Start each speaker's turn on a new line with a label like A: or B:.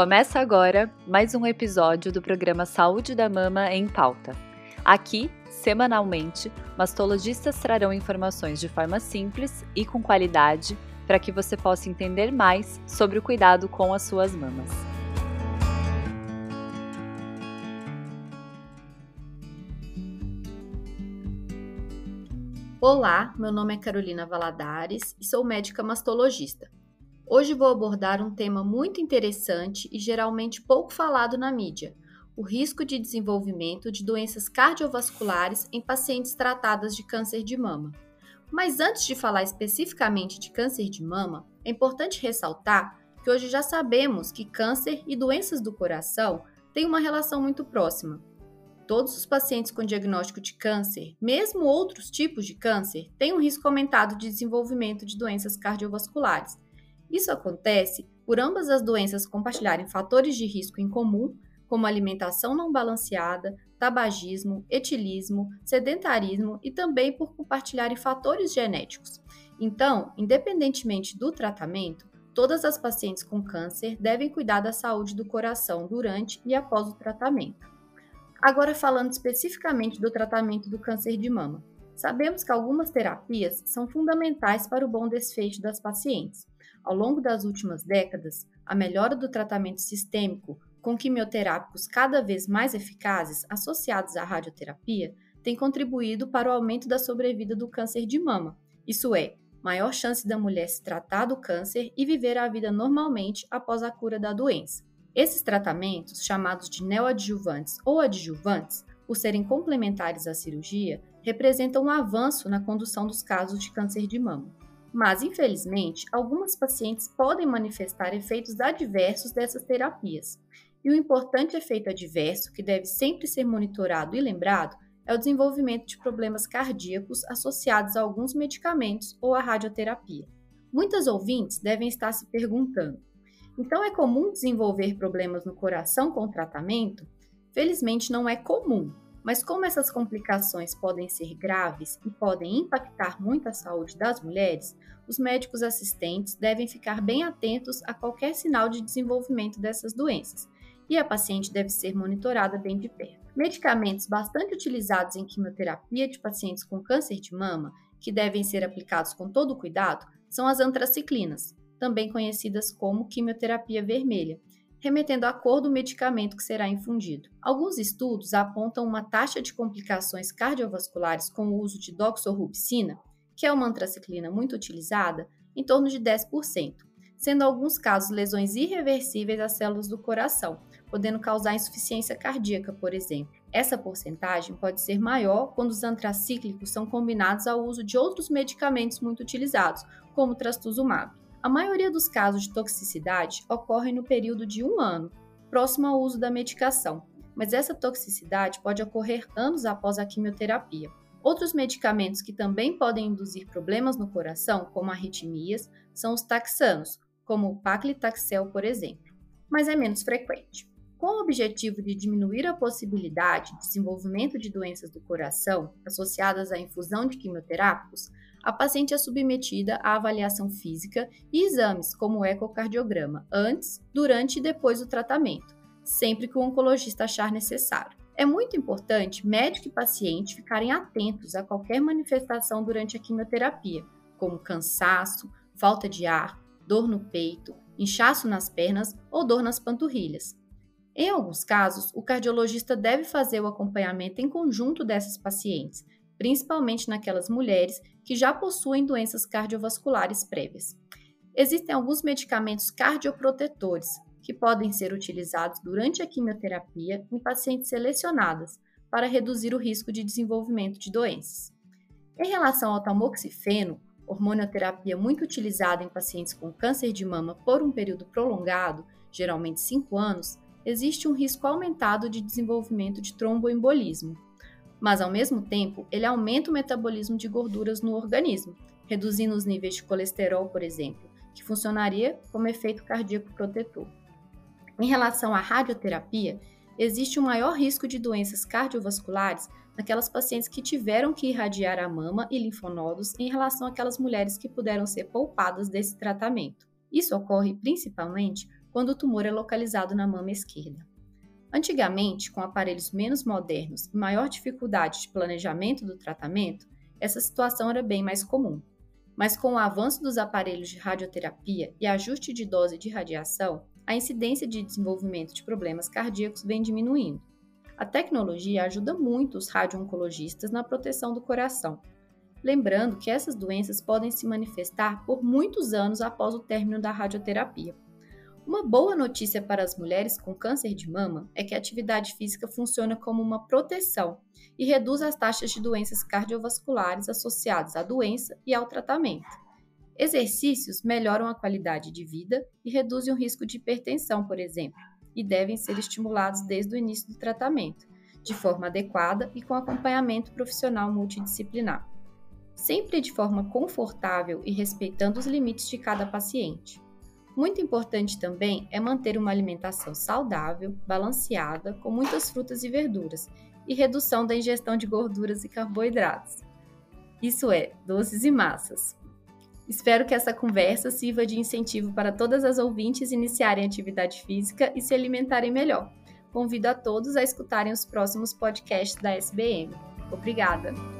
A: Começa agora mais um episódio do programa Saúde da Mama em Pauta. Aqui, semanalmente, mastologistas trarão informações de forma simples e com qualidade para que você possa entender mais sobre o cuidado com as suas mamas.
B: Olá, meu nome é Carolina Valadares e sou médica mastologista. Hoje vou abordar um tema muito interessante e geralmente pouco falado na mídia: o risco de desenvolvimento de doenças cardiovasculares em pacientes tratadas de câncer de mama. Mas antes de falar especificamente de câncer de mama, é importante ressaltar que hoje já sabemos que câncer e doenças do coração têm uma relação muito próxima. Todos os pacientes com diagnóstico de câncer, mesmo outros tipos de câncer, têm um risco aumentado de desenvolvimento de doenças cardiovasculares isso acontece por ambas as doenças compartilharem fatores de risco em comum, como alimentação não balanceada, tabagismo, etilismo, sedentarismo e também por compartilharem fatores genéticos. Então, independentemente do tratamento, todas as pacientes com câncer devem cuidar da saúde do coração durante e após o tratamento. Agora, falando especificamente do tratamento do câncer de mama. Sabemos que algumas terapias são fundamentais para o bom desfecho das pacientes. Ao longo das últimas décadas, a melhora do tratamento sistêmico com quimioterápicos cada vez mais eficazes associados à radioterapia tem contribuído para o aumento da sobrevida do câncer de mama, isso é, maior chance da mulher se tratar do câncer e viver a vida normalmente após a cura da doença. Esses tratamentos, chamados de neoadjuvantes ou adjuvantes, por serem complementares à cirurgia, representam um avanço na condução dos casos de câncer de mama. Mas, infelizmente, algumas pacientes podem manifestar efeitos adversos dessas terapias. E o importante efeito adverso, que deve sempre ser monitorado e lembrado, é o desenvolvimento de problemas cardíacos associados a alguns medicamentos ou à radioterapia. Muitas ouvintes devem estar se perguntando: então é comum desenvolver problemas no coração com tratamento? Felizmente não é comum, mas como essas complicações podem ser graves e podem impactar muito a saúde das mulheres, os médicos assistentes devem ficar bem atentos a qualquer sinal de desenvolvimento dessas doenças e a paciente deve ser monitorada bem de perto. Medicamentos bastante utilizados em quimioterapia de pacientes com câncer de mama, que devem ser aplicados com todo cuidado, são as antraciclinas, também conhecidas como quimioterapia vermelha, remetendo à cor do medicamento que será infundido. Alguns estudos apontam uma taxa de complicações cardiovasculares com o uso de doxorubicina, que é uma antraciclina muito utilizada, em torno de 10%, sendo alguns casos lesões irreversíveis às células do coração, podendo causar insuficiência cardíaca, por exemplo. Essa porcentagem pode ser maior quando os antracíclicos são combinados ao uso de outros medicamentos muito utilizados, como o trastuzumab. A maioria dos casos de toxicidade ocorrem no período de um ano, próximo ao uso da medicação, mas essa toxicidade pode ocorrer anos após a quimioterapia. Outros medicamentos que também podem induzir problemas no coração, como arritmias, são os taxanos, como o paclitaxel, por exemplo, mas é menos frequente. Com o objetivo de diminuir a possibilidade de desenvolvimento de doenças do coração associadas à infusão de quimioterápicos, a paciente é submetida à avaliação física e exames, como o ecocardiograma, antes, durante e depois do tratamento, sempre que o oncologista achar necessário. É muito importante médico e paciente ficarem atentos a qualquer manifestação durante a quimioterapia, como cansaço, falta de ar, dor no peito, inchaço nas pernas ou dor nas panturrilhas. Em alguns casos, o cardiologista deve fazer o acompanhamento em conjunto dessas pacientes, principalmente naquelas mulheres que já possuem doenças cardiovasculares prévias. Existem alguns medicamentos cardioprotetores que podem ser utilizados durante a quimioterapia em pacientes selecionadas para reduzir o risco de desenvolvimento de doenças. Em relação ao tamoxifeno, hormonioterapia muito utilizada em pacientes com câncer de mama por um período prolongado, geralmente 5 anos, existe um risco aumentado de desenvolvimento de tromboembolismo, mas ao mesmo tempo ele aumenta o metabolismo de gorduras no organismo, reduzindo os níveis de colesterol, por exemplo, que funcionaria como efeito cardíaco protetor. Em relação à radioterapia, existe um maior risco de doenças cardiovasculares naquelas pacientes que tiveram que irradiar a mama e linfonodos em relação àquelas mulheres que puderam ser poupadas desse tratamento. Isso ocorre principalmente quando o tumor é localizado na mama esquerda. Antigamente, com aparelhos menos modernos e maior dificuldade de planejamento do tratamento, essa situação era bem mais comum. Mas com o avanço dos aparelhos de radioterapia e ajuste de dose de radiação, a incidência de desenvolvimento de problemas cardíacos vem diminuindo. A tecnologia ajuda muito os radio-oncologistas na proteção do coração. Lembrando que essas doenças podem se manifestar por muitos anos após o término da radioterapia. Uma boa notícia para as mulheres com câncer de mama é que a atividade física funciona como uma proteção e reduz as taxas de doenças cardiovasculares associadas à doença e ao tratamento. Exercícios melhoram a qualidade de vida e reduzem o risco de hipertensão, por exemplo, e devem ser estimulados desde o início do tratamento, de forma adequada e com acompanhamento profissional multidisciplinar. Sempre de forma confortável e respeitando os limites de cada paciente. Muito importante também é manter uma alimentação saudável, balanceada, com muitas frutas e verduras e redução da ingestão de gorduras e carboidratos. Isso é, doces e massas. Espero que essa conversa sirva de incentivo para todas as ouvintes iniciarem atividade física e se alimentarem melhor. Convido a todos a escutarem os próximos podcasts da SBM. Obrigada!